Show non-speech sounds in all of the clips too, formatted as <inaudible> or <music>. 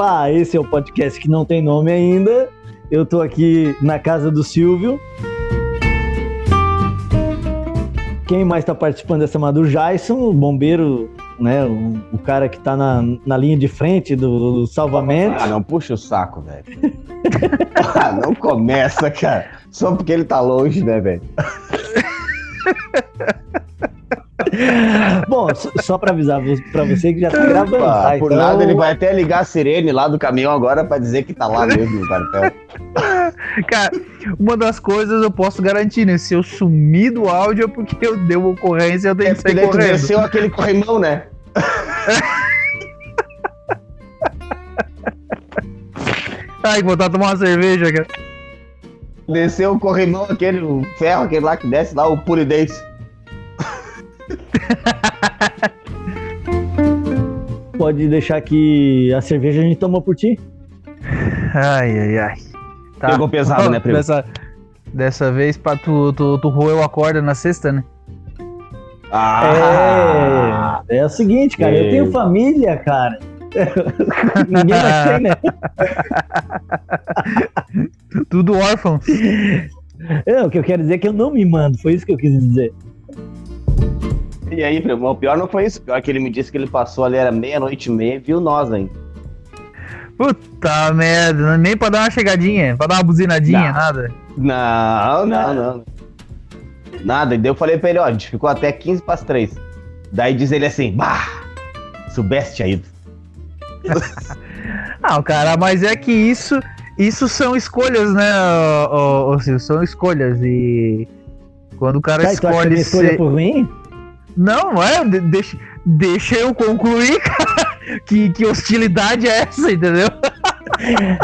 Olá, esse é o podcast que não tem nome ainda. Eu tô aqui na casa do Silvio. Quem mais está participando dessa chamada? O Jason, o bombeiro, né? O, o cara que tá na, na linha de frente do, do salvamento. Ah, não puxa o saco, velho. <laughs> ah, não começa, cara. Só porque ele tá longe, né, velho? <laughs> <laughs> Bom, só para avisar para você que já tá gravando. Tá? Por então... nada, ele vai até ligar a sirene lá do caminhão agora para dizer que tá lá mesmo no cartel. <laughs> Cara, uma das coisas eu posso garantir, né? Se eu sumir do áudio é porque eu dei uma ocorrência eu tenho é que sair correndo. desceu aquele <laughs> corrimão, né? Ai, vou tomar uma cerveja, cara. Desceu o corrimão, aquele o ferro, aquele lá que desce lá, o Puridense. <laughs> Pode deixar que a cerveja a gente toma por ti? Ai, ai, ai. Tá. Pegou pesado, né, <laughs> primo? Dessa, dessa vez, pra tu, tu, tu roeu a corda na sexta, né? Ah, é, é o seguinte, cara, eu tenho família, cara. <laughs> Ninguém mais tem, né? Tudo órfão. É, o que eu quero dizer é que eu não me mando, foi isso que eu quis dizer. E aí, o pior não foi isso. O pior é que ele me disse que ele passou ali, era meia-noite e meia, viu nós ainda. Puta merda, nem pra dar uma chegadinha, pra dar uma buzinadinha, não. nada. Não, não, não. Nada, e daí eu falei pra ele, ó, a gente ficou até 15 para as 3. Daí diz ele assim, bah, soubeste aí. <laughs> não, cara, mas é que isso, isso são escolhas, né, ô, ô, ô, são escolhas e quando o cara tá, escolhe ser... escolha por mim? Não, é, deixa, deixa eu concluir, <laughs> cara, que, que hostilidade é essa, entendeu? <laughs>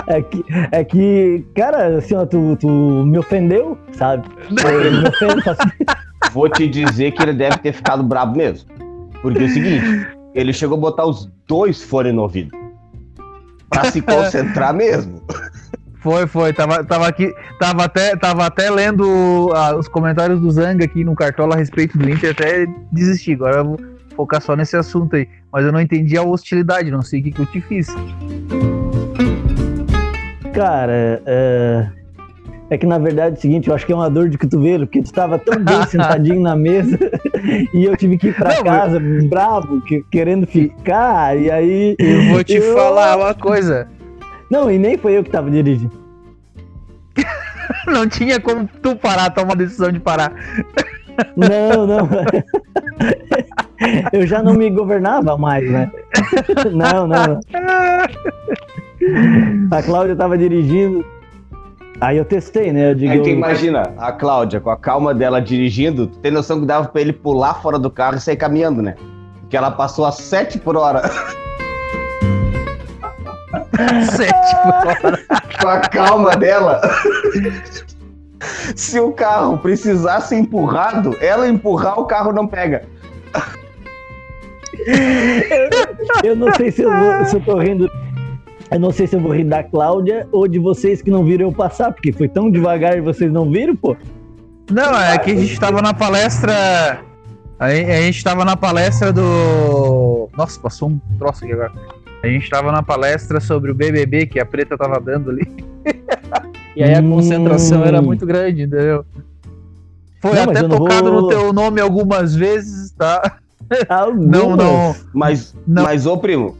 É que, é que cara, assim, ó, tu, tu me ofendeu, sabe? me ofendo, <laughs> Vou te dizer que ele deve ter ficado brabo mesmo. Porque é o seguinte, ele chegou a botar os dois fones no ouvido. Pra se concentrar mesmo. Foi, foi. Tava, tava aqui, tava até, tava até lendo uh, os comentários do Zanga aqui no Cartola a respeito do Inter, até desisti. Agora eu vou focar só nesse assunto aí. Mas eu não entendi a hostilidade, não sei o que, que eu te fiz. Cara, é... é que na verdade é o seguinte, eu acho que é uma dor de cotovelo, porque tu estava tão bem <laughs> sentadinho na mesa <laughs> e eu tive que ir para casa bravo, que, querendo ficar, e aí. Eu vou te eu... falar uma coisa. Não, e nem foi eu que tava dirigindo. <laughs> não tinha como tu parar, tomar a decisão de parar. Não, não. Eu já não me governava mais, né? <laughs> Não, não. A Cláudia tava dirigindo. Aí eu testei, né? Eu digo, Aí tu imagina, a Cláudia, com a calma dela dirigindo, tem noção que dava pra ele pular fora do carro e sair caminhando, né? Porque ela passou a 7 por hora. <laughs> Sete Com a calma dela. Se o carro precisar ser empurrado, ela empurrar, o carro não pega. Eu, eu não sei se eu, vou, se eu tô rindo. Eu não sei se eu vou rir da Cláudia ou de vocês que não viram eu passar, porque foi tão devagar e vocês não viram, pô. Não, é que a gente tava na palestra. A gente tava na palestra do. Nossa, passou um troço aqui agora. A gente estava na palestra sobre o BBB que a Preta estava dando ali. e aí a concentração hum. era muito grande, entendeu? Foi não, até tocado vou... no teu nome algumas vezes, tá? Algumas. <laughs> Não, não. Mas, não. mas, ô primo,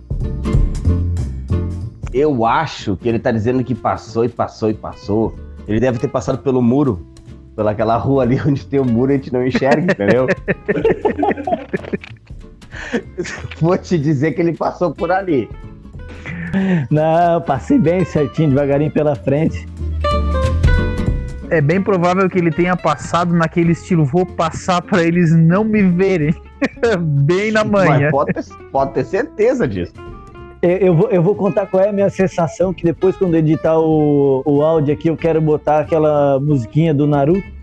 eu acho que ele tá dizendo que passou e passou e passou. Ele deve ter passado pelo muro, pelaquela rua ali <laughs> onde tem o muro e a gente não enxerga, entendeu? <laughs> <laughs> Vou te dizer que ele passou por ali. Não, passei bem certinho, devagarinho pela frente. É bem provável que ele tenha passado naquele estilo, vou passar para eles não me verem. <laughs> bem na manhã. Pode ter, pode ter, certeza disso. Eu, eu, vou, eu vou contar qual é a minha sensação, que depois quando editar o, o áudio aqui, eu quero botar aquela musiquinha do Naruto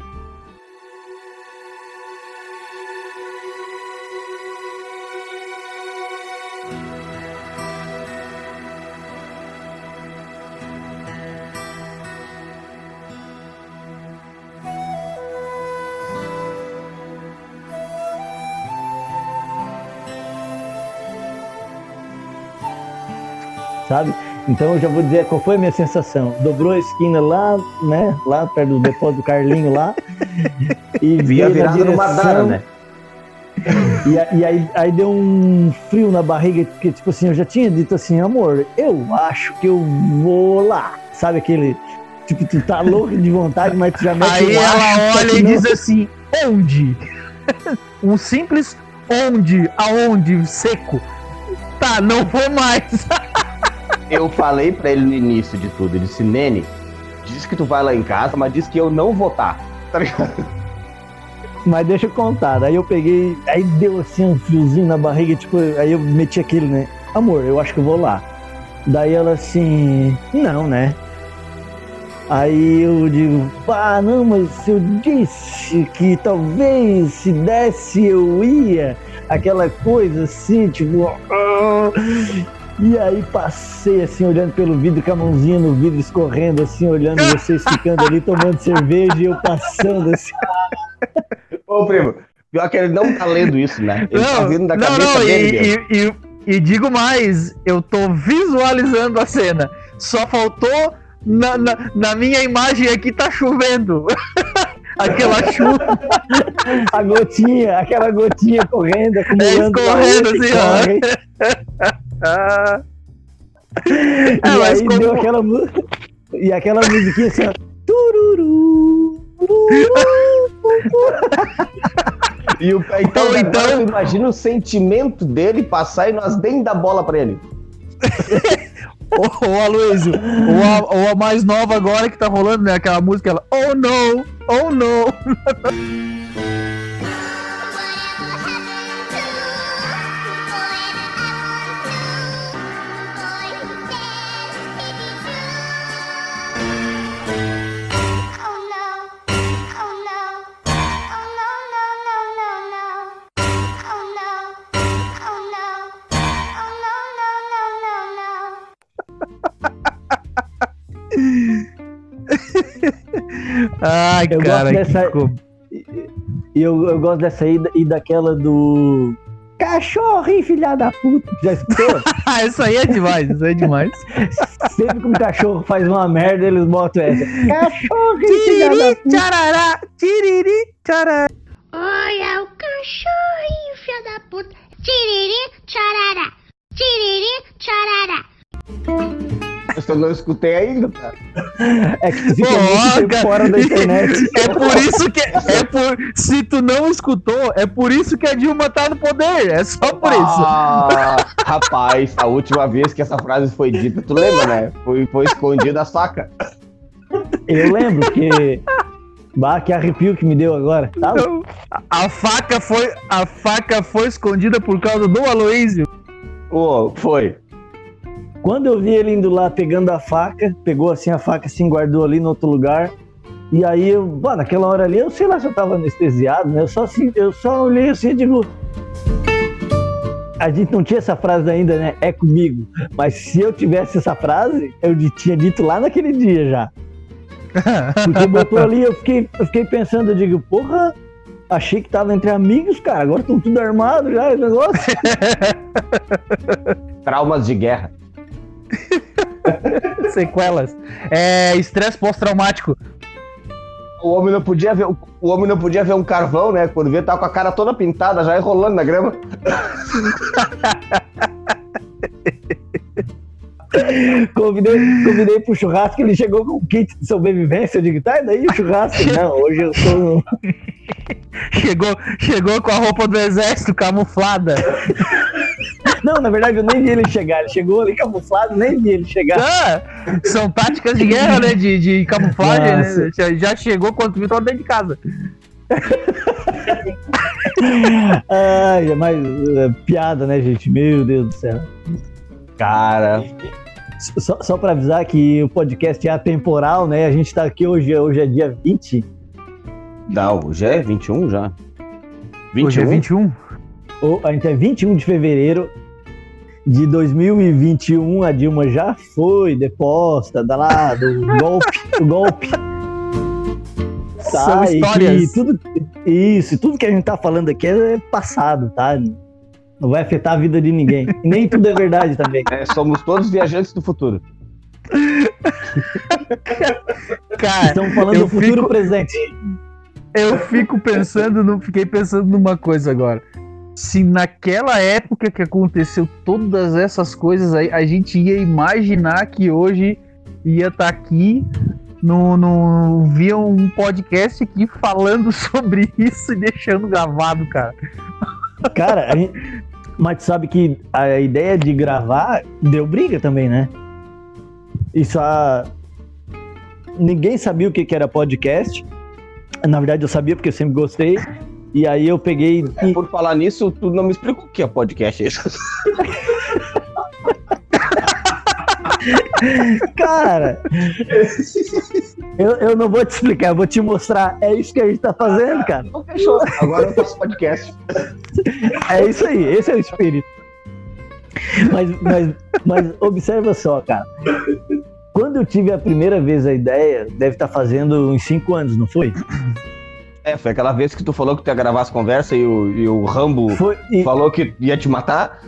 sabe? Então eu já vou dizer qual foi a minha sensação. Dobrou a esquina lá, né? Lá perto do depósito do Carlinho lá. E via virada direção... numa dara, né? E, e, aí, aí deu um frio na barriga, porque, tipo assim, eu já tinha dito assim, amor, eu acho que eu vou lá. Sabe aquele. Tipo, tu tá louco de vontade, mas tu já mete Aí ela olha e diz assim: onde? <laughs> um simples onde, aonde, seco. Tá, não vou mais. <laughs> eu falei pra ele no início de tudo, ele disse, Nene, diz que tu vai lá em casa, mas diz que eu não vou estar. Tá, <laughs> tá ligado? Mas deixa eu contar. Daí eu peguei. Aí deu assim um friozinho na barriga, tipo, aí eu meti aquele, né? Amor, eu acho que eu vou lá. Daí ela assim. Não, né? Aí eu digo, ah, não, mas eu disse que talvez se desse eu ia. Aquela coisa assim, tipo. Ah. E aí passei assim, olhando pelo vidro, com a mãozinha no vidro, escorrendo assim, olhando vocês ficando ali, tomando cerveja e eu passando assim. Ô, primo, pior que ele não tá lendo isso, né? Ele tá não, tá vindo da não, cabeça não, dele. E, e, e, digo mais, eu tô visualizando a cena. Só faltou na, na, na minha imagem aqui tá chovendo. <laughs> aquela chuva. A gotinha, aquela gotinha correndo, acumulando. É, correndo assim, ó. <laughs> e é, aí como... deu aquela E aquela musiquinha assim, ó. Tururu. e o, então, então... imagina o sentimento dele passar e nós nem dar bola pra ele. <laughs> Ô, ô Aloysio, ou a, ou a mais nova agora que tá rolando, né? Aquela música, ela, oh no, oh no. <laughs> Ai, eu cara, gosto dessa... E eu, eu gosto dessa aí e daquela do. Cachorro, filha da puta. Já escutou? <laughs> isso aí é demais, isso aí é demais. <laughs> Sempre que um cachorro faz uma merda, eles botam essa. Cachorro, filha da puta. Tcharará, tiriri, tcharará. Olha o cachorrinho, filha da puta. Tiriri, tcharará. Tiriri, tcharará. Eu não escutei ainda, cara. É que tu fica muito fora da internet. <laughs> É por isso que. É por, se tu não escutou, é por isso que a Dilma tá no poder. É só por ah, isso. <laughs> Rapaz, a última vez que essa frase foi dita, tu lembra, né? Foi, foi escondida a saca. Eu lembro que. Bah, que arrepio que me deu agora. Tá? A faca foi, a faca foi escondida por causa do Aloísio. Oh, foi. Quando eu vi ele indo lá pegando a faca, pegou assim a faca, assim, guardou ali no outro lugar. E aí, eu, bom, naquela hora ali, eu sei lá se eu tava anestesiado, né? Eu só, assim, eu só olhei assim e digo. A gente não tinha essa frase ainda, né? É comigo. Mas se eu tivesse essa frase, eu tinha dito lá naquele dia já. Porque botou ali, eu fiquei, eu fiquei pensando, eu digo, porra, achei que tava entre amigos, cara. Agora estão tudo armado já, esse negócio. <laughs> Traumas de guerra. <laughs> Sequelas. É, estresse pós-traumático. O homem não podia ver, o homem não podia ver um carvão, né? Quando vê, tá com a cara toda pintada, já enrolando na grama. <laughs> convidei, convidei pro churrasco, ele chegou com um kit de sobrevivência. Eu digo, tá, e daí o churrasco? <laughs> Não, hoje eu sou. chegou, chegou com a roupa do exército camuflada. Não, na verdade eu nem vi ele chegar. Ele chegou ali camuflado, nem vi ele chegar. Ah, são táticas de guerra, né? De, de camuflagem, né? Já, já chegou quando viu dentro de casa. <laughs> Ai, mas uh, piada, né, gente? Meu Deus do céu. Cara. Só, só pra avisar que o podcast é atemporal, né? A gente tá aqui hoje, hoje é dia 20. Não, hoje é 21 já. 21? Hoje é 21? A gente é 21 de fevereiro de 2021 a Dilma já foi deposta, da lá, do <laughs> golpe, do golpe. Tá, São histórias. tudo, isso, tudo que a gente tá falando aqui é passado, tá? Não vai afetar a vida de ninguém. E nem tudo é verdade também. É, somos todos viajantes do futuro. <laughs> Cara, Estamos falando do futuro fico- presente. eu fico pensando, no, fiquei pensando numa coisa agora. Se naquela época que aconteceu todas essas coisas aí, a gente ia imaginar que hoje ia estar aqui no, no via um podcast aqui falando <laughs> sobre isso e deixando gravado, cara. Cara, a gente- mas sabe que a ideia de gravar deu briga também, né? Isso a. Ninguém sabia o que que era podcast. Na verdade, eu sabia porque eu sempre gostei. E aí eu peguei. e- Por falar nisso, tu não me explicou o que é podcast. <laughs> Cara, eu, eu não vou te explicar, eu vou te mostrar. É isso que a gente tá fazendo, cara. Então fechou. Agora eu faço podcast. É isso aí, esse é o espírito. Mas, mas, mas observa só, cara. Quando eu tive a primeira vez a ideia, deve estar fazendo uns 5 anos, não foi? É, foi aquela vez que tu falou que tu ia gravar as conversas e o, e o Rambo Foi, e- falou que ia te matar.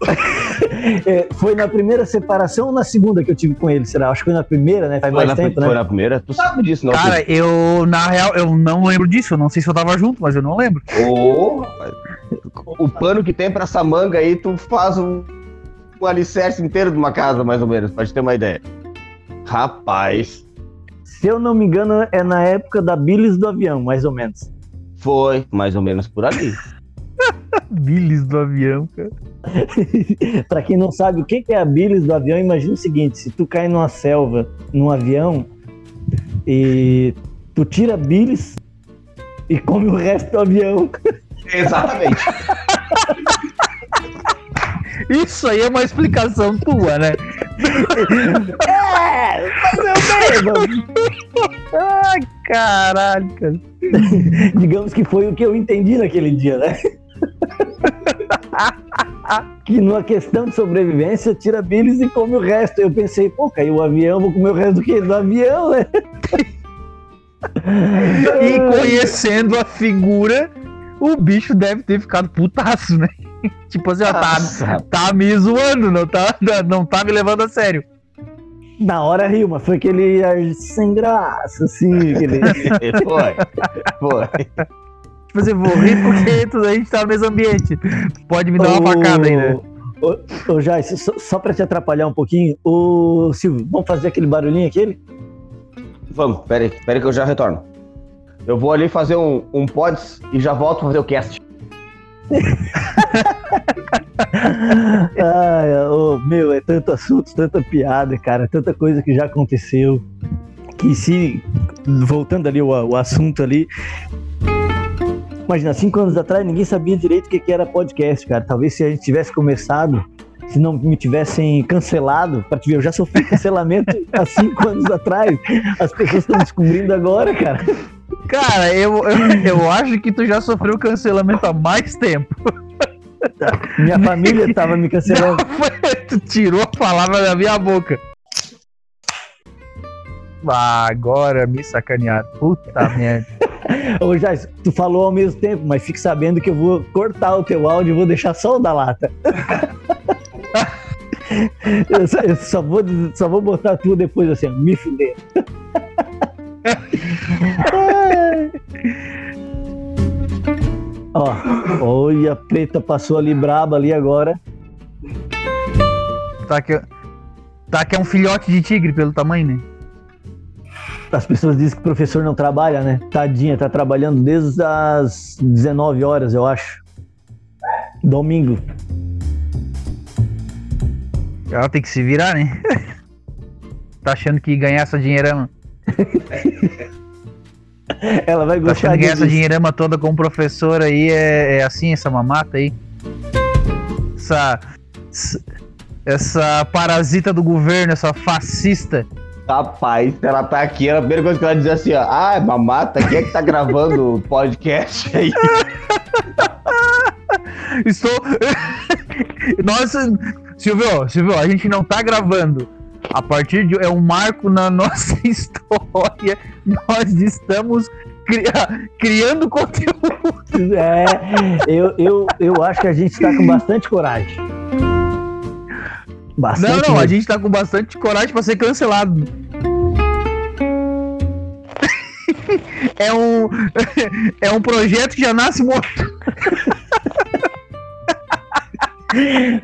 <laughs> é, foi na primeira separação ou na segunda que eu tive com ele, será? Acho que foi na primeira, né? Faz Foi mais na, tempo, foi né? na primeira. Tu sabe disso, não? Cara, eu, na real, eu não lembro disso. Eu não sei se eu tava junto, mas eu não lembro. Ô, rapaz. o pano que tem pra essa manga aí, tu faz um, um alicerce inteiro de uma casa, mais ou menos, pra te ter uma ideia. Rapaz, Se eu não me engano, é na época da bilis do avião, mais ou menos. foi mais ou menos por ali. <laughs> Bilis do avião, cara. <laughs> Pra quem não sabe o que é a bilis do avião, imagina o seguinte: se tu cai numa selva, num avião, e tu tira a bilis e come o resto do avião. <laughs> Exatamente. Isso aí é uma explicação tua, né? É, fazer o quê, mano? Ai, caralho, cara. Digamos que foi o que eu entendi naquele dia, né? <laughs> que numa questão de sobrevivência, tira bilis e come o resto. Eu pensei, pô, caiu o avião, vou comer o resto do que? Do avião, né? <laughs> E conhecendo a figura, o bicho deve ter ficado putaço, né? <laughs> tipo assim, ó, tá, tá me zoando, não tá, não tá me levando a sério. Na hora riu, mas foi aquele ar sem graça, assim, aquele. <laughs> foi. Foi. Tipo assim, vou rir porque <laughs> tudo a gente tá no mesmo ambiente. Pode me dar uma facada aí, né? Ô, ô Jais, só, só pra te atrapalhar um pouquinho, ô Silvio, vamos fazer aquele barulhinho aquele? Vamos, pera aí, pera aí que eu já retorno. Eu vou ali fazer um, um pods e já volto pra fazer o cast. <laughs> <laughs> Ai, ô, meu, é tanto assunto, tanta piada, cara, tanta coisa que já aconteceu. Que se. Voltando ali o, o assunto ali. Imagina, cinco anos atrás ninguém sabia direito o que, que era podcast, cara. Talvez se a gente tivesse começado, se não me tivessem cancelado, pra te ver, eu já sofri cancelamento <laughs> há cinco anos atrás. As pessoas estão descobrindo agora, cara. Cara, eu, eu, eu acho que tu já sofreu cancelamento há mais tempo. <laughs> <laughs> Minha família tava me cancelando. tu tirou a palavra da minha boca. Ah, agora me sacanearam. Puta <laughs> merda. Ô, Jais, tu falou ao mesmo tempo, mas fique sabendo que eu vou cortar o teu áudio e vou deixar só o da lata. <laughs> eu, só, eu só vou, só vou botar tu depois assim, me fuder. Ó, olha, a preta passou ali braba ali agora. Tá que, tá que é um filhote de tigre pelo tamanho, né? As pessoas dizem que o professor não trabalha, né? Tadinha, tá trabalhando desde as 19 horas, eu acho. Domingo. Ela tem que se virar, né? <laughs> tá achando que ganhar essa dinheirama. <laughs> <laughs> Ela vai Tá gostar que ganhar essa disso. dinheirama toda como professora aí é, é assim, essa mamata aí? Essa. Essa parasita do governo, essa fascista. Rapaz, ela tá aqui, a primeira coisa que ela diz assim, ó, ah, mamata, quem é que tá gravando o podcast aí? <laughs> Estou. <laughs> Nossa, Silvio, Silvio, a gente não tá gravando. A partir de. É um marco na <laughs> nossa história. Nós estamos cri- <laughs> criando conteúdo. É, eu, eu, eu acho que a gente tá com bastante coragem. Bastante. Não, não, a mesmo. gente tá com bastante coragem pra ser cancelado. <laughs> É um, é um projeto que já nasce morto.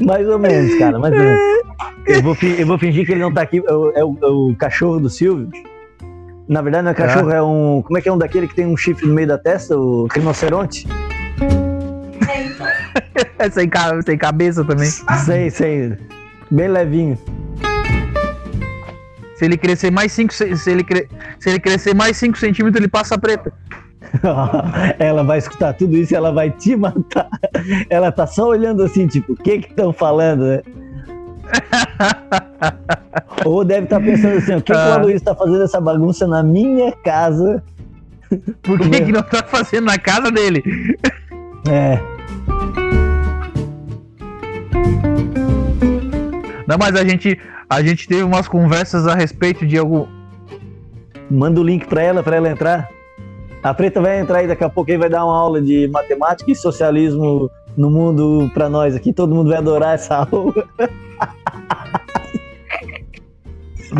Mais ou menos, cara, mais ou menos. Eu vou, eu vou fingir que ele não tá aqui. É o, é o- é cachorro do Silvio. Na verdade, não é cachorro, é um. Como é que é um daquele que tem um chifre no meio da testa? O rinoceronte? É sem, ca- sem cabeça também. Sei, sei. Bem levinho. Se ele crescer mais 5 se ele, cre- se ele crescer mais 5 centímetros, ele passa preta. Ela vai escutar tudo isso e ela vai te matar. Ela tá só olhando assim, tipo, o que que estão falando, né? <laughs> Ou deve estar pensando assim, o que, que o Ah. Aloysio tá fazendo essa bagunça na minha casa? Por que, que não tá fazendo na casa dele? É, Não, mas a gente, a gente teve umas conversas a respeito de algum. manda o link pra ela, pra ela entrar. A Preta vai entrar aí daqui a pouco e vai dar uma aula de matemática e socialismo no mundo pra nós aqui. Todo mundo vai adorar essa <laughs> aula.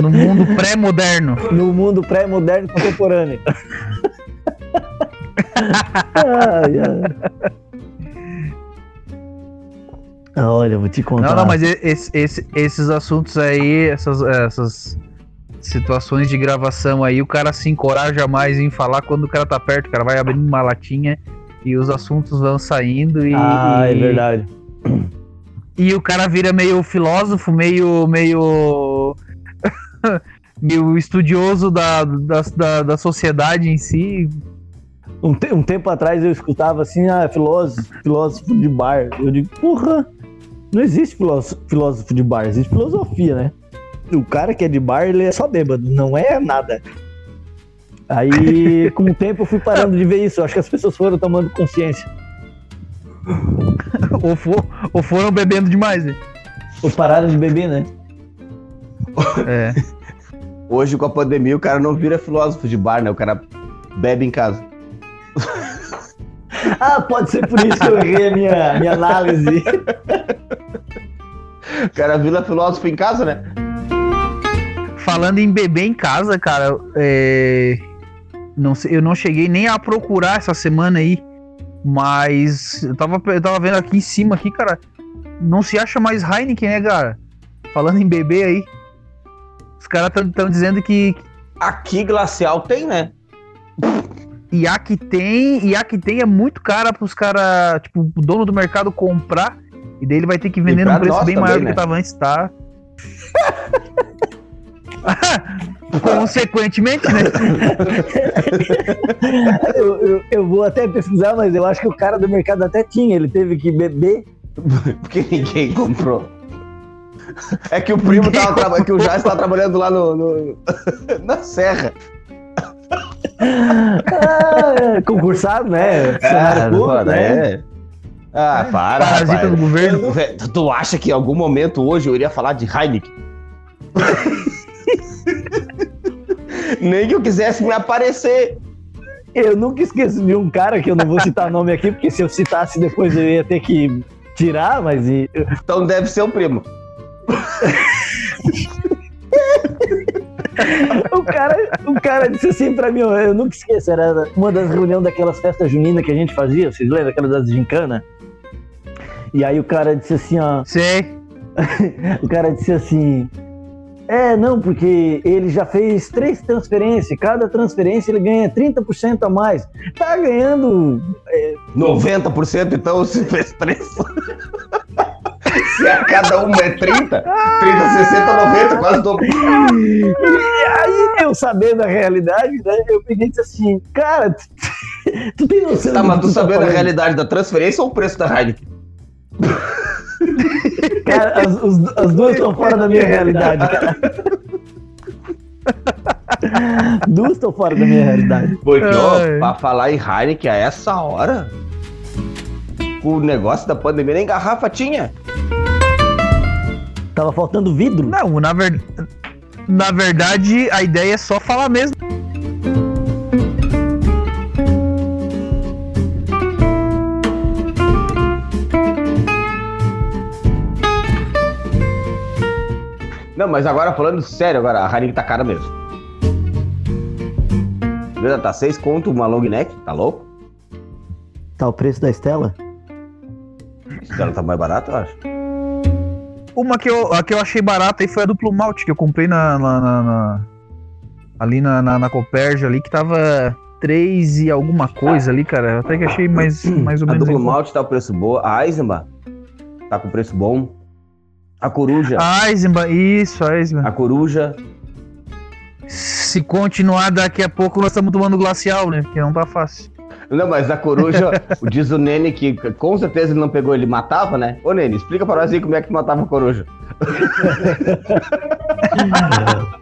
No mundo pré-moderno. No mundo pré-moderno e contemporâneo. Ai, ai. Olha, eu vou te contar. Não, não, mas esse- esse- esses assuntos aí, essas, essas situações de gravação aí, o cara se encoraja mais em falar quando o cara tá perto. O cara vai abrindo uma latinha e os assuntos vão saindo e. Ah, é e- verdade. E o cara vira meio filósofo, meio. meio. <laughs> meio estudioso da, da, da, da sociedade em si. Um, te- um tempo atrás eu escutava assim, ah, filósofo, filósofo de bar. Eu digo, porra, não existe filósofo, filósofo de bar, existe filosofia, né? O cara que é de bar, ele é só bêbado, não é nada. Aí, <laughs> com o tempo, eu fui parando de ver isso. Eu acho que as pessoas foram tomando consciência. ou, for, ou foram bebendo demais. né? Ou pararam de beber, né? É. Hoje, com a pandemia, o cara não vira filósofo de bar, né? O cara bebe em casa. <laughs> Ah, pode ser por isso que eu errei a minha, minha análise. <laughs> O cara vira filósofo em casa, né? Falando em beber em casa, cara, é, não sei, eu não cheguei nem a procurar essa semana aí, mas eu tava, eu tava vendo aqui em cima, aqui, cara, não se acha mais Heineken, né, cara? Falando em beber aí, os caras estão dizendo que Aqui, glacial tem, né? e a que tem, e a que tem é muito cara pros caras, tipo, o dono do mercado comprar, e daí ele vai ter que vender num preço bem também, maior do né? que tava antes, tá? <laughs> <laughs> Consequentemente, né? <laughs> Eu, eu, eu vou até pesquisar, mas eu acho que o cara do mercado até tinha. Ele teve que beber. <laughs> Porque ninguém comprou. É que o primo tava trabalhando, que o Jais tava trabalhando lá no, no- na Serra. Ah, é, concursado, né? Funcionário público, mano, né? é. Ah, para. Parasita do governo. Tu acha que em algum momento hoje eu iria falar de Heineken? Nem que eu quisesse me aparecer. Eu nunca esqueço de um cara que eu não vou citar nome aqui, porque se eu citasse depois eu ia ter que tirar, mas e- Então deve ser o primo. o cara, o cara disse assim pra mim, eu nunca esqueço, era uma das reuniões daquelas festas juninas que a gente fazia, vocês lembram? Aquelas das gincana? E aí o cara disse assim, ó, Sei. <laughs> o cara disse assim, é, não, porque ele já fez três transferências, cada transferência ele ganha 30% a mais. Tá ganhando 90% então se fez três. <laughs> se a cada uma é 30, 30, 60, 90, quase dobro. E aí, eu sabendo a realidade, né, eu peguei e disse assim, cara, tu, tu tem noção Tá, mas que tu sabendo a falando? realidade da transferência ou o preço da Heineken? <laughs> Cara, as, os- as duas estão fora da minha realidade, cara. <laughs> Duas estão fora da minha realidade. Porque, ó, pra falar em Heineken a essa hora, com o negócio da pandemia, nem garrafa tinha. Tava faltando vidro. Não, na, ver... na verdade, a ideia é só falar mesmo. Não, mas agora falando sério, agora, a Haring tá cara mesmo. Beleza, tá 6 conto uma long neck, tá louco? Tá o preço da Estela? Ela tá mais barata, eu acho. Uma que eu, a que eu achei barata aí foi a duplo malte, que eu comprei na, na- na- na- ali na, na, na Coperge ali, que tava 3 e alguma coisa ali, cara. Até que achei mais, mais ou A menos. duplo em conta. malte tá o preço boa. A Eisenbahn tá com preço bom. A coruja. A Eisenbahn, isso, a Eisenbahn. A coruja. Se continuar daqui a pouco, nós estamos tomando glacial, né? Porque não tá fácil. Não, mas a coruja, <laughs> o- diz o Nene que com certeza ele não pegou, ele matava, né? Ô Nene, explica pra nós aí como é que matava a coruja. <laughs>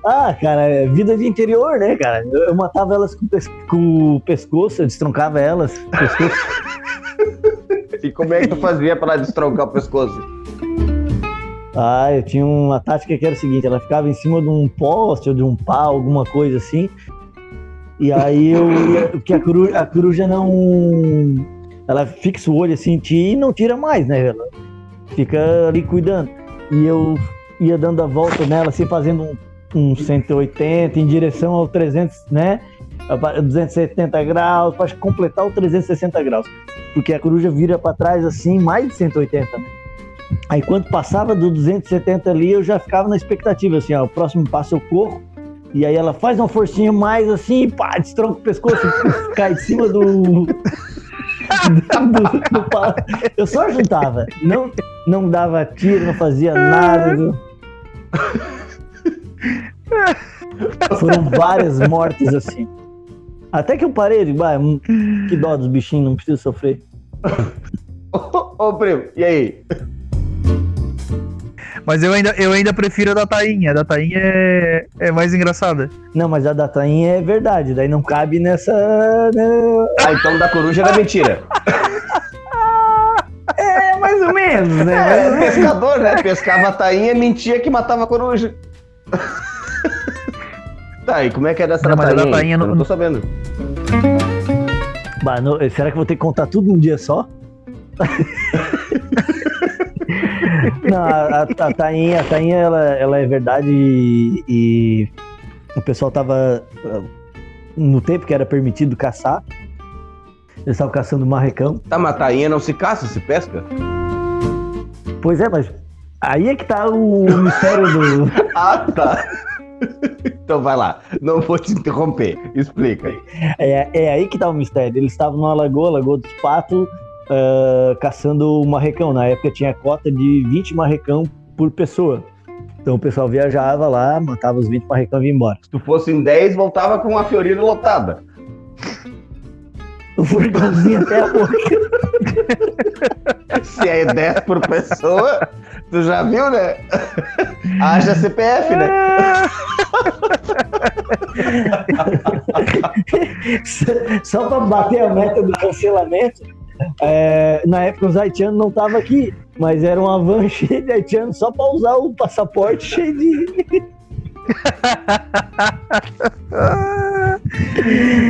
Ah, cara, é vida de interior, né, cara? Eu, eu matava elas com, pes- com o pescoço, eu destroncava elas com o pescoço. <laughs> E como é que tu fazia pra ela destroncar o pescoço? Ah, eu tinha uma tática que era o seguinte, ela ficava em cima de um poste ou de um pau, alguma coisa assim. E aí eu ia, porque a coruja, a coruja não. Ela fixa o olho assim em ti e não tira mais, né? Ela fica ali cuidando. E eu ia dando a volta nela, assim, fazendo um, um 180 em direção ao 300, né? a 270 graus, para completar o 360 graus. Porque a coruja vira para trás assim, mais de 180, né? Aí quando passava do 270 ali, eu já ficava na expectativa, assim, ó, o próximo passo eu corro, e aí ela faz uma forcinha mais assim, pá, destronca o pescoço, <laughs> cai em cima do. <laughs> do, do. Eu só juntava, não, não dava tiro, não fazia nada. Foram várias mortes assim. Até que eu parei, digo, "Bah, hum, que dó dos bichinhos, não precisa sofrer. Ô, ô, primo, e aí? Mas eu ainda, eu ainda prefiro a da Tainha. A da Tainha é, é mais engraçada. Não, mas a da Tainha é verdade, daí não cabe nessa. né? Ah, então da coruja era mentira. <laughs> É mais ou menos, né? É, pescador, né? Pescava a tainha, mentia que matava a coruja. <laughs> Tá, e como é que é dessa Não, mas a da tainha? tainha Eu não- não tô sabendo. Bah, não- será que eu vou ter que contar tudo num dia só? <laughs> não, a, a, Tainha, a Tainha ela, ela é verdade e, e o pessoal tava. ah, No tempo que era permitido caçar, eles estavam caçando marrecão. Tá, mas a tainha não se caça, se pesca? Pois é, mas aí é que tá o mistério do. <laughs> Ah, tá. Então vai lá, não vou te interromper. Explica aí. É, é aí que tá o mistério. Eles estavam numa lagoa, Lagoa dos Patos, ah, caçando o marrecão. Na época tinha cota de 20 marrecão por pessoa. Então o pessoal viajava lá, matava os 20 marrecão e ia embora. Se tu fosse em 10, voltava com a Fiorina lotada. O furgãozinho até a boca. <laughs> Se é 10 por pessoa, tu já viu, né? Haja CPF, né? <laughs> Só pra bater a meta do cancelamento. É, na época os haitianos não estavam aqui, mas era uma van <laughs> cheia de haitianos só pra usar o passaporte cheio de. <laughs>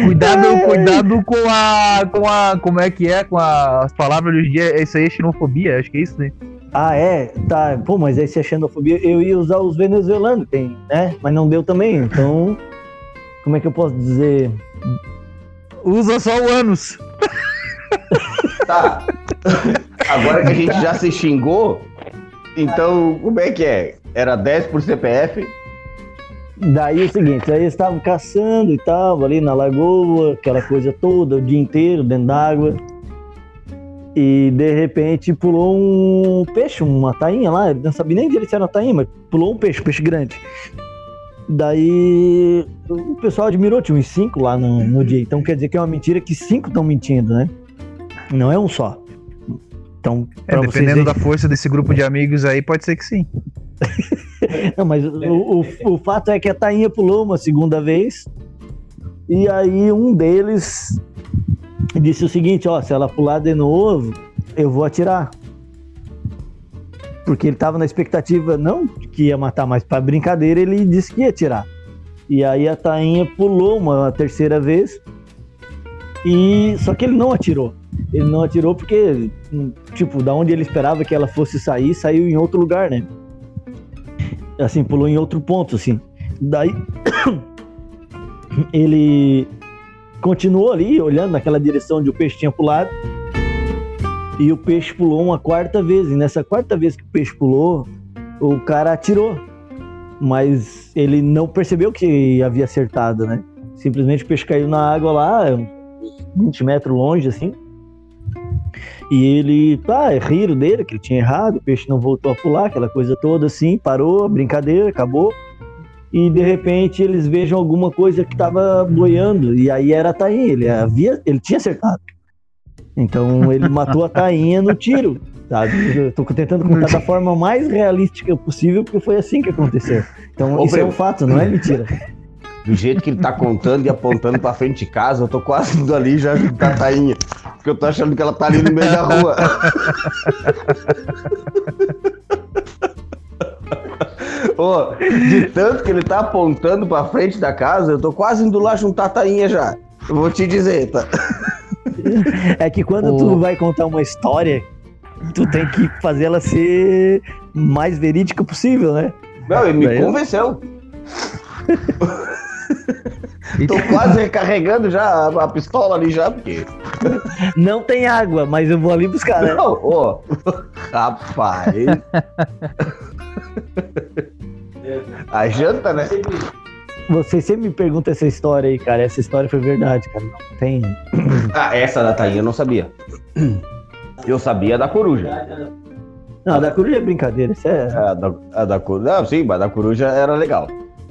Cuidado, cuidado com a, com a. Como é que é? Com a- as palavras do dia. Isso aí é xenofobia, acho que é isso, né? Ah, é? Tá. Pô, mas aí se é xenofobia, eu ia usar os venezuelanos, tem, né? Mas não deu também. Então, como é que eu posso dizer? Usa só o ânus. <laughs> Tá. Agora que a gente já se xingou, então como é que é? Era 10 por CPF? Daí é o seguinte, aí eles estavam caçando e tal, ali na lagoa, aquela coisa toda, o dia inteiro dentro d'água. E de repente pulou um peixe, uma tainha lá, eu não sabia nem direito se era tainha, mas pulou um peixe, um peixe grande. Daí o pessoal admirou, tinha uns cinco lá no, no dia. Então quer dizer que é uma mentira que cinco estão mentindo, né? Não é um só. Então, É, vocês dependendo verem- da força desse grupo de amigos aí, pode ser que sim. <laughs> Não, mas o, o, o fato é que a Tainha pulou uma segunda vez. E aí um deles disse o seguinte, ó, se ela pular de novo, eu vou atirar. Porque ele tava na expectativa, não que ia matar, mas pra brincadeira ele disse que ia atirar. E aí a Tainha pulou uma terceira vez. E só que ele não atirou. Ele não atirou porque, tipo, da onde ele esperava que ela fosse sair, saiu em outro lugar, né? assim, pulou em outro ponto, assim. Daí <coughs> ele continuou ali, olhando naquela direção onde o peixe tinha pulado. E o peixe pulou uma quarta vez. E nessa quarta vez que o peixe pulou, o cara atirou. Mas ele não percebeu que havia acertado, né? Simplesmente o peixe caiu na água lá, uns 20 metros longe, assim. E ele, ah, riram dele, que ele tinha errado, o peixe não voltou a pular, aquela coisa toda assim, parou, brincadeira, acabou. E de repente eles vejam alguma coisa que estava boiando, e aí era a tainha, ele, havia, ele tinha acertado. Então ele matou a tainha no tiro, sabe? Eu tô tentando contar da forma mais realística possível, porque foi assim que aconteceu. Então Ô, isso é um fato, não é mentira. <laughs> Do jeito que ele tá contando e apontando pra frente de casa, eu tô quase indo ali já com a tainha. Porque eu tô achando que ela tá ali no meio da rua. <laughs> Ô, de tanto que ele tá apontando pra frente da casa, eu tô quase indo lá juntar a tainha já. Eu vou te dizer, tá? É que quando O- tu vai contar uma história, tu tem que fazer ela ser mais verídica possível, né? Não, ele me Daí eu- convenceu. <laughs> Tô quase recarregando já a, a pistola ali já, porque. Não tem água, mas eu vou ali buscar, né? Não, ô. Rapaz. A janta, né? Você sempre me pergunta essa história aí, cara. Essa história foi verdade, cara. Não tem. Ah, essa da tainha eu não sabia. Eu sabia da coruja. Não, da coruja é brincadeira. Isso é. A da, a da coruja. Não, sim, mas a da coruja era legal.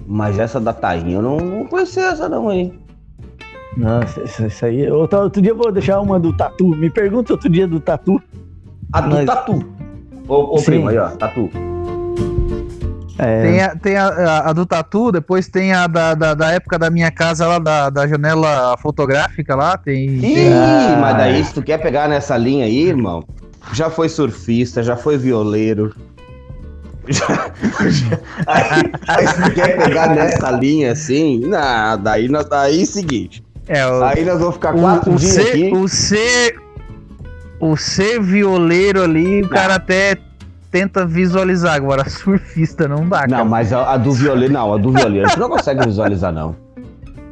Mas essa da tainha eu não, não conhecia essa não, hein? Nossa, isso, isso aí. Outro, outro dia eu vou deixar uma do tatu. Me pergunta outro dia do tatu. A do Mas- tatu. Ô, ô primo, aí, ó, tatu. É, Tem, a, tem a, a- a do Tatu, depois tem a da, da, da época da minha casa lá, da, da janela fotográfica lá, tem... Ih, Ah. mas daí se tu quer pegar nessa linha aí, irmão, já foi surfista, já foi violeiro. <laughs> Aí, aí se quer pegar nessa linha assim, não, daí, nós- daí é o seguinte. É, o, Aí nós vamos ficar o, quatro o, dias ser, aqui. o ser... O ser violeiro ali, o cara até tenta visualizar, agora <laughs> surfista não dá, cara. Não, mas a, a do violeiro, não, a do violeiro, tu não consegue visualizar, não.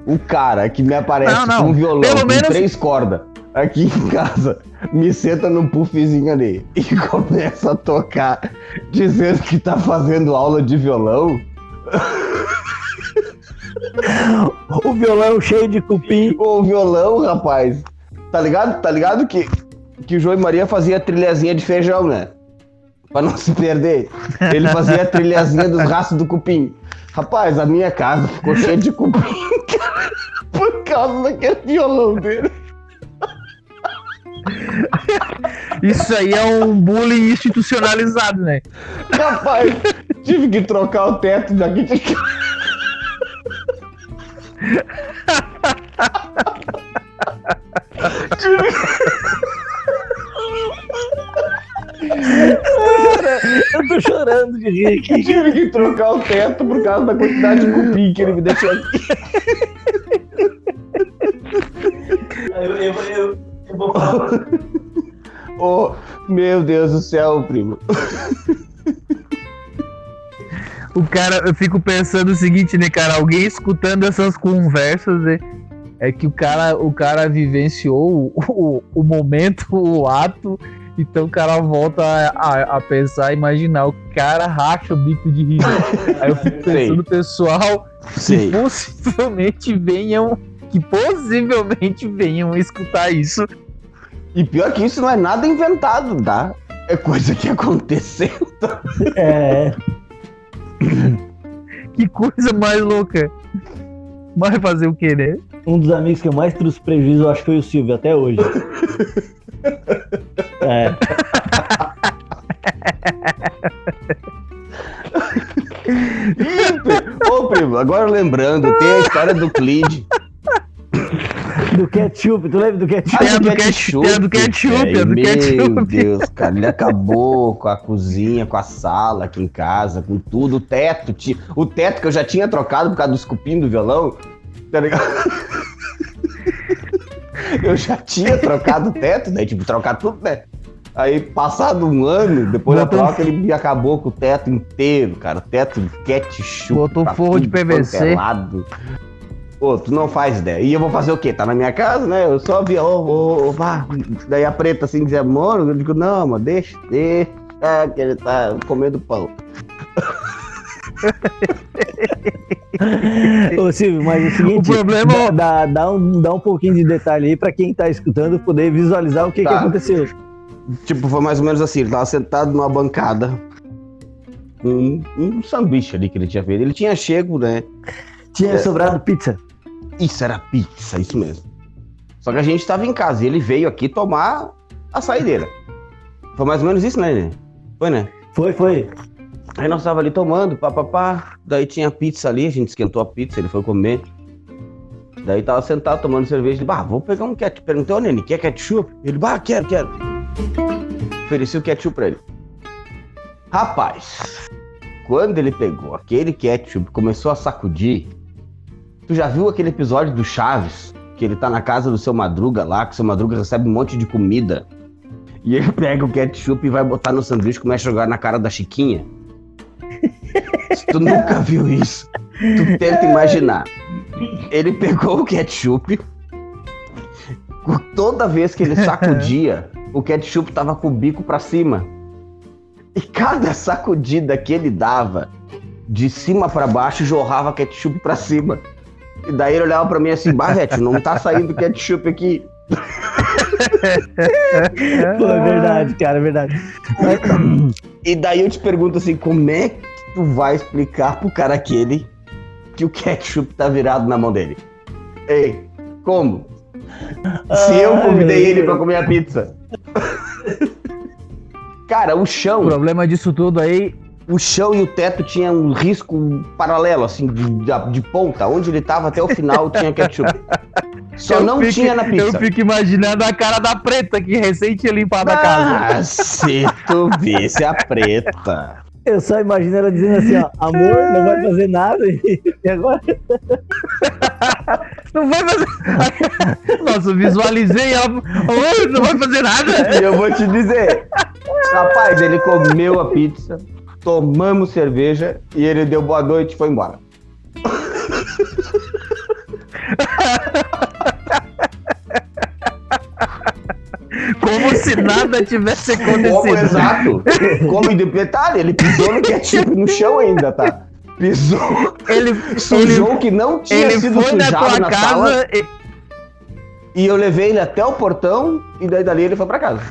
O cara que me aparece Não, não, com um violão pelo com menos- três cordas aqui em casa, me senta num puffzinho ali e <laughs> começa a tocar dizendo que tá fazendo aula de violão. <laughs> O violão cheio de cupim. O violão, rapaz, tá ligado? Tá ligado que, que o João e Maria fazia trilhazinha de feijão, né? Pra não se perder. Ele fazia a trilhazinha dos rastros do cupim. Rapaz, a minha casa ficou cheia de cupim, <laughs> por causa daquele violão dele. Isso aí é um bullying institucionalizado, né? Rapaz, tive que trocar o teto daqui de casa. Eu tô chorando de rir aqui. Tive que trocar o teto por causa da quantidade de cupim que ele me deixou aqui. Eu, eu, eu, eu vou falar. <laughs> Oh, meu Deus do céu, primo. O cara, eu fico pensando o seguinte, né, cara? Alguém escutando essas conversas, né? É que o cara, o cara vivenciou o, o, o momento, <laughs> o ato, então o cara volta a, a, a pensar, imaginar, o cara racha o bico de rir. <laughs> Aí eu fico Sei. pensando, pessoal, que Sei. possivelmente venham, que possivelmente venham escutar isso. E pior que isso não é nada inventado, tá? É coisa que aconteceu. É, <laughs> Que coisa mais louca. Vai fazer o quê, né? um dos amigos que eu mais trouxe prejuízo, eu acho que foi o Silvio, até hoje. <laughs> É, <laughs> Ih, pri- Ô, primo, agora lembrando, tem a história do Clid. do ketchup, tu lembra do ketchup? Tem a do ketchup, a do ketchup, a do Meu ketchup. Deus, cara, ele acabou com a cozinha, com a sala aqui em casa, com tudo, o teto, ti- o teto que eu já tinha trocado por causa dos cupim do violão, tá ligado? Eu já tinha trocado o teto, né? Tipo, trocar tudo, né? Aí, passado um ano, depois Botou- da troca, ele acabou com o teto inteiro, cara. Teto de ketchup. Botou pra forro de PVC. quanto é. Pô, tu não faz ideia. E eu vou fazer o quê? Tá na minha casa, né? Eu só vi, ô, ô, ô, vá. Daí a preta assim dizia, amor, eu digo, não, mano, deixa, deixa, que ele tá comendo pão. <laughs> Ô Silvio, mas é o seguinte, O problema- dá, dá, um, dá um pouquinho de detalhe aí pra quem tá escutando poder visualizar o que, que Tá. aconteceu. Tipo, foi mais ou menos assim, ele tava sentado numa bancada. Um, um sanduíche ali que ele tinha feito. Ele tinha chego, né? Tinha É. sobrado pizza. Isso era pizza, isso mesmo. Só que a gente tava em casa e ele veio aqui tomar a saideira. Foi mais ou menos isso, né, Nenê? Foi, né? Foi, foi. Aí nós tava ali tomando, papapá. Daí tinha pizza ali, a gente esquentou a pizza, ele foi comer. Daí tava sentado tomando cerveja. Ele, bah, vou pegar um ketchup. Perguntei, ô Nene, quer ketchup? Ele, bah, quero, quero. Ofereci o ketchup pra ele. Rapaz, quando ele pegou aquele ketchup começou a sacudir, tu já viu aquele episódio do Chaves? Que ele tá na casa do seu Madruga lá, que o seu Madruga recebe um monte de comida. E ele pega o ketchup e vai botar no sanduíche e começa a jogar na cara da Chiquinha. Tu nunca viu isso, tu tenta imaginar. Ele pegou o ketchup, toda vez que ele sacudia, o ketchup tava com o bico pra cima. E cada sacudida que ele dava, de cima pra baixo, jorrava ketchup pra cima. E daí ele olhava pra mim assim, Barrete, não tá saindo ketchup aqui. Pô, é verdade, cara, é verdade. E daí eu te pergunto assim, como é que tu vai explicar pro cara aquele que o ketchup tá virado na mão dele? Ei, como? Se eu convidei ele pra comer a pizza. <laughs> Cara, o O chão, problema disso tudo aí. O chão e o teto tinha um risco paralelo, assim, de, de, de ponta. Onde ele tava até o final tinha ketchup. <laughs> Só eu não fico- tinha na Eu pizza. fico imaginando a cara da preta que recém tinha limpado a casa. Ah, se tu visse a preta. Eu só imagino ela dizendo assim, ó, amor, não vai fazer nada. E agora, <laughs> Não vai fazer. Nossa, eu visualizei ela. Oi, não vai fazer nada. E eu vou te dizer, rapaz, ele comeu a pizza, tomamos cerveja e ele deu boa noite e foi embora. <laughs> Como se nada tivesse Como acontecido. exato? Como de detalhe, ele pisou no ketchup no chão ainda, tá? Pisou, Ele, sujou ele, que não tinha ele sido foi na sujado tua na sala casa. e- e eu levei ele até o portão e daí dali ele foi pra casa.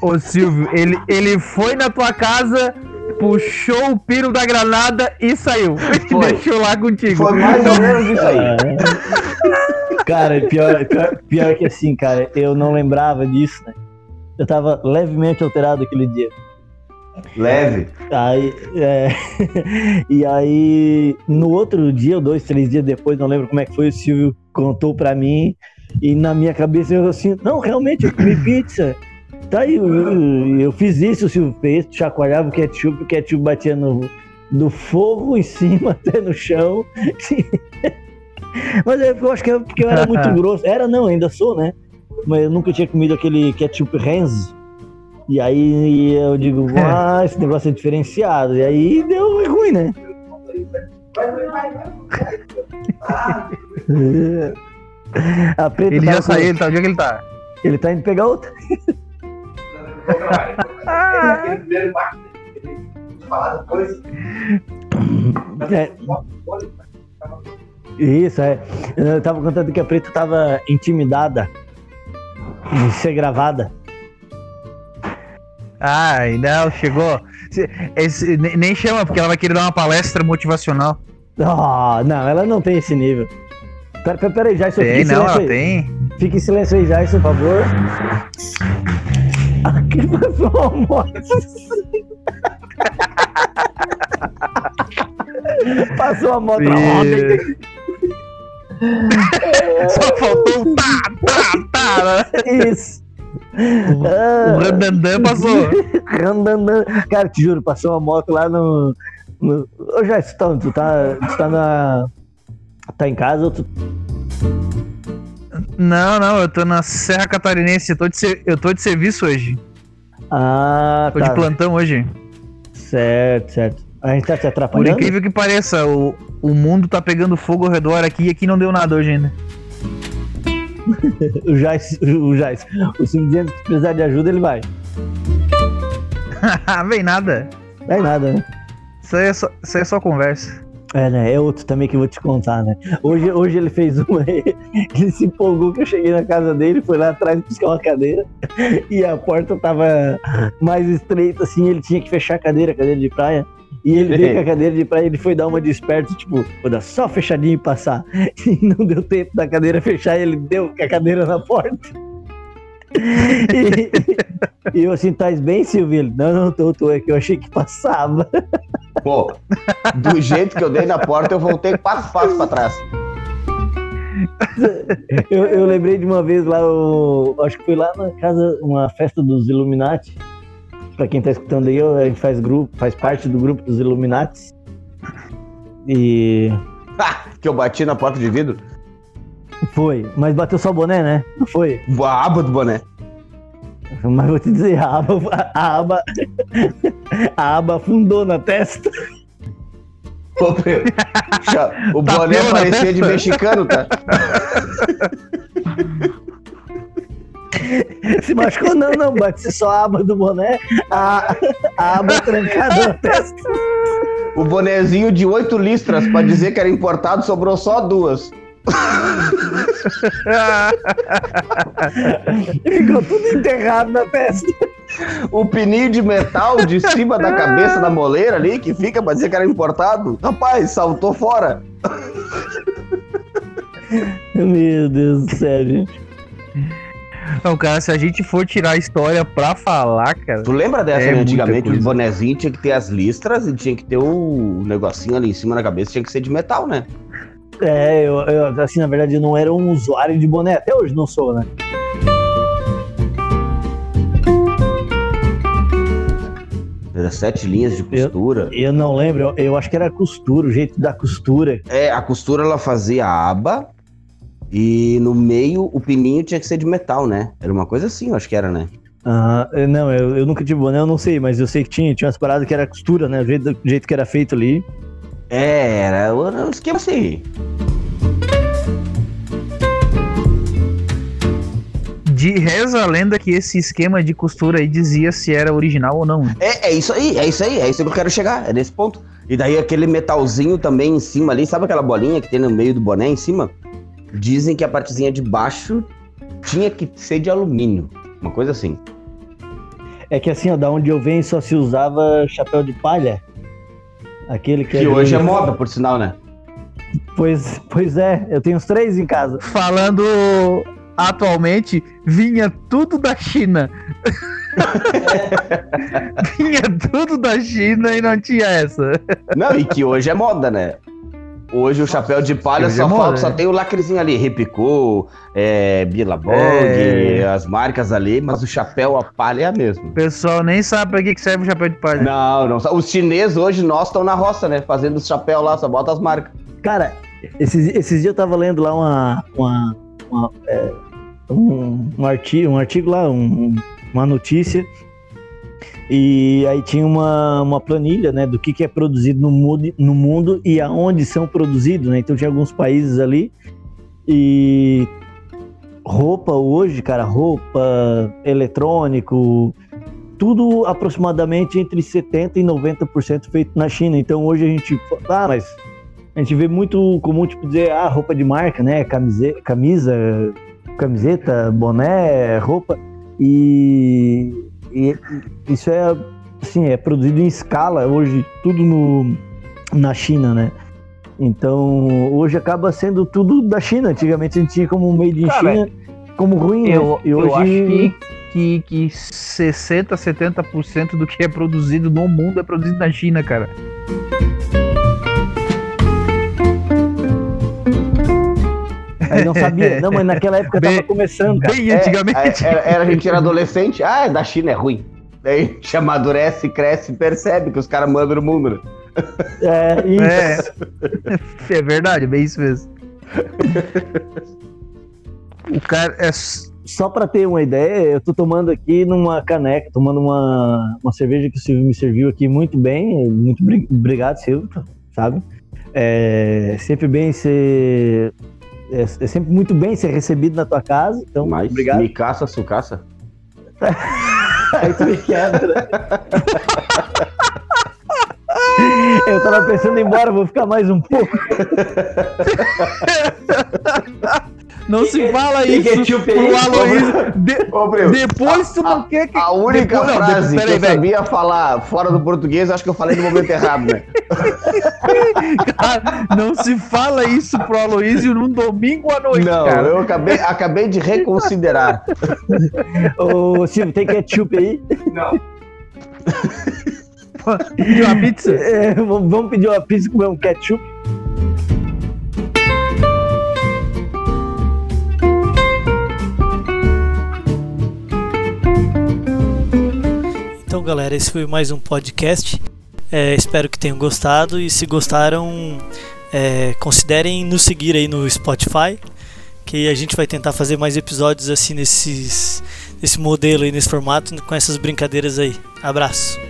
Ô Silvio, ele, ele foi na tua casa, puxou o piro da granada e saiu. <laughs> Foi. Deixou lá contigo. Foi mais ou menos isso aí. É. Cara, pior, pior, pior que assim, cara, eu não lembrava disso, né? Eu tava levemente alterado aquele dia. Leve. Aí, é, <laughs> e aí, no outro dia, ou dois, três dias depois, não lembro como é que foi, o Silvio contou pra mim, e na minha cabeça eu assim, não, realmente, eu comi <coughs> pizza. Tá aí, eu, eu- eu fiz isso, o Silvio fez, chacoalhava o ketchup, o ketchup batia no, no fogo em cima, <laughs> até no chão. Mas eu acho que é porque eu era muito <laughs> grosso. Era não, ainda sou, né? Mas eu nunca tinha comido aquele ketchup Renz. E aí eu digo, <laughs> ah, esse negócio é diferenciado. E aí deu ruim, né? A preta Ele tava já com- saiu, ele tá, onde é que ele tá? Ele tá indo pegar outra. <laughs> É, isso, é. Eu tava contando que a preta tava intimidada de ser gravada. Ai, não, chegou. Se- esse- ne- nem chama, porque ela vai querer dar uma palestra motivacional. Oh, não, ela não tem esse nível. Pera, pera, pera aí, Jason, Tem, em não, silêncio tem. Fica em silêncio aí, Jason, por favor. Aqui passou uma moto. <laughs> passou a moto. <laughs> Só faltou um tá, tá, tá. né? Isso. O Ah, Randandan passou. <laughs> Randandan. Cara, te juro, passou uma moto lá no. no... Ô, Jason, tu tá, tu tá na. Tá em casa ou tu. Não, não, eu tô na Serra Catarinense, eu tô de, ser- eu tô de serviço hoje. Ah, Tô tá. de plantão hoje. Certo, certo. A gente tá se Por atrapalhando? incrível que pareça, o, o mundo tá pegando fogo ao redor aqui e aqui não deu nada hoje ainda. <laughs> O Jais, o Jais, o que se precisar de ajuda, ele vai. <laughs> Vem nada. É nada, né? Isso aí, é só, isso aí é só conversa. É, né? É outro também que eu vou te contar, né? Hoje, hoje ele fez uma. <laughs> Ele se empolgou que eu cheguei na casa dele, foi lá atrás buscar uma cadeira <laughs> e a porta tava mais estreita, assim, ele tinha que fechar a cadeira, a cadeira de praia. E ele veio com a cadeira de praia, ele foi dar uma de esperto, tipo, vou dar só fechadinho e passar. <laughs> E não deu tempo da cadeira fechar, ele deu com a cadeira na porta. E, e eu assim, tá bem, Silvio? Ele, não, não tô, tô, é que eu achei que passava. Pô, do jeito que eu dei na porta, eu voltei quatro passos pra trás. Eu, eu lembrei de uma vez lá, eu, acho que foi lá na casa, uma festa dos Illuminati. Pra quem tá escutando aí, a gente faz grupo, faz parte do grupo dos Illuminati. E <laughs> que eu bati na porta de vidro. Foi, mas bateu só o boné, né? Não foi. A aba do boné. Mas vou te dizer, a aba, a aba, a aba afundou na testa. Ô, meu, já- O Tá boné parecia de mexicano, tá? Se machucou, não, não, bate só a aba do boné, a, a aba trancada na testa. O bonezinho de oito listras pra dizer que era importado sobrou só duas. Ficou tudo enterrado na testa. O pininho de metal de cima da cabeça da moleira ali, que fica pra dizer que era importado. Rapaz, saltou fora. Meu Deus do céu, gente. Não, cara, se a gente for tirar a história pra falar, cara. Tu lembra dessa, É né? Antigamente coisa. os bonezinhos tinha que ter as listras e tinha que ter o negocinho ali em cima da cabeça, tinha que ser de metal, né? É, eu, eu, assim, na verdade, eu não era um usuário de boné. Até hoje não sou, né? Era sete linhas de costura. Eu não lembro, eu, eu acho que era costura, o jeito da costura. É, a costura ela fazia a aba e no meio o pininho tinha que ser de metal, né? Era uma coisa assim, eu acho que era, né? Ah, eu- não, eu, eu nunca tive boné, eu não sei, mas eu sei que tinha, tinha umas paradas que era costura, né? O jeito, do jeito que era feito ali. É, era, era um esquema assim. De reza a lenda que esse esquema de costura aí dizia se era original ou não. É, é isso aí, é isso aí, é isso que eu quero chegar, é nesse ponto. E daí aquele metalzinho também em cima ali, sabe aquela bolinha que tem no meio do boné em cima? Dizem que a partezinha de baixo tinha que ser de alumínio, uma coisa assim. É que assim, ó, da onde eu venho só se usava chapéu de palha. Aquele que, Que é hoje é moda, por sinal, né? Pois, pois é, eu tenho uns três em casa. Falando atualmente, vinha tudo da China. <laughs> vinha tudo da China e não tinha essa. Não, e que hoje é moda, né? Hoje o chapéu de palha só moda, falta, só né? tem o lacrezinho ali, Repicou, é, Billabong, É. as marcas ali, mas o chapéu, a palha é a mesma. O pessoal nem sabe pra que serve o chapéu de palha. Não, não. Os chineses hoje, nós estão na roça, né? Fazendo os chapéus lá, só bota as marcas. Cara, esses, esses dias eu tava lendo lá uma. uma, uma, é, um, um, artigo, um artigo lá, um- uma notícia. E aí tinha uma, uma planilha, né, do que, que é produzido no mundo, no mundo e aonde são produzidos, né? Então tinha alguns países ali e roupa hoje, cara, roupa, eletrônico, tudo aproximadamente entre 70 e 90% feito na China. Então hoje a gente, ah, mas a gente vê muito comum tipo dizer, ah, roupa de marca, né, camisa, camisa, camiseta, boné, roupa e, e isso é assim, é produzido em escala hoje tudo no na China, né? Então, hoje acaba sendo tudo da China. Antigamente a gente tinha como made in Cara, China como ruim, Eu, né? E eu hoje acho que, que, que 60, 70% do que é produzido no mundo é produzido na China, cara. Aí não sabia. Não, mas naquela época Bem- tava começando, cara. Bem É, antigamente. é, Era, era a gente era adolescente, ah, da China é ruim. Daí <laughs> a gente amadurece, cresce e percebe que os caras mandam no mundo, né? É, isso. É. é verdade, é bem isso mesmo. O cara é. Só pra ter uma ideia, eu tô tomando aqui numa caneca, tomando uma, uma cerveja que o Silvio me serviu aqui muito bem. Muito bri- obrigado, Silvio, sabe? É sempre bem ser. É, é sempre muito bem ser recebido na tua casa. Então, Mas obrigado. me caça, sucaça. <laughs> Aí tu me quebra. <laughs> Eu tava pensando em ir embora, vou ficar mais um pouco. <laughs> Não se fala que isso é aí? Aloysio. De- Ô, primo, depois tu não quer que. A única depois, não, frase depois- que eu peraí, sabia falar fora do português, acho que eu falei no momento errado, né? <laughs> Cara, não se fala isso pro Aloysio num domingo à noite, Não, cara. eu acabei, acabei de reconsiderar. Ô, Silvio, tem ketchup aí? Pediu uma pizza? É, vamos vamos pedir uma pizza e comer um ketchup. Então, galera, esse foi mais um podcast. É, espero que tenham gostado e se gostaram, é, considerem nos seguir aí no Spotify, que a gente vai tentar fazer mais episódios assim nesses, nesse modelo aí, nesse formato, com essas brincadeiras aí. Abraço.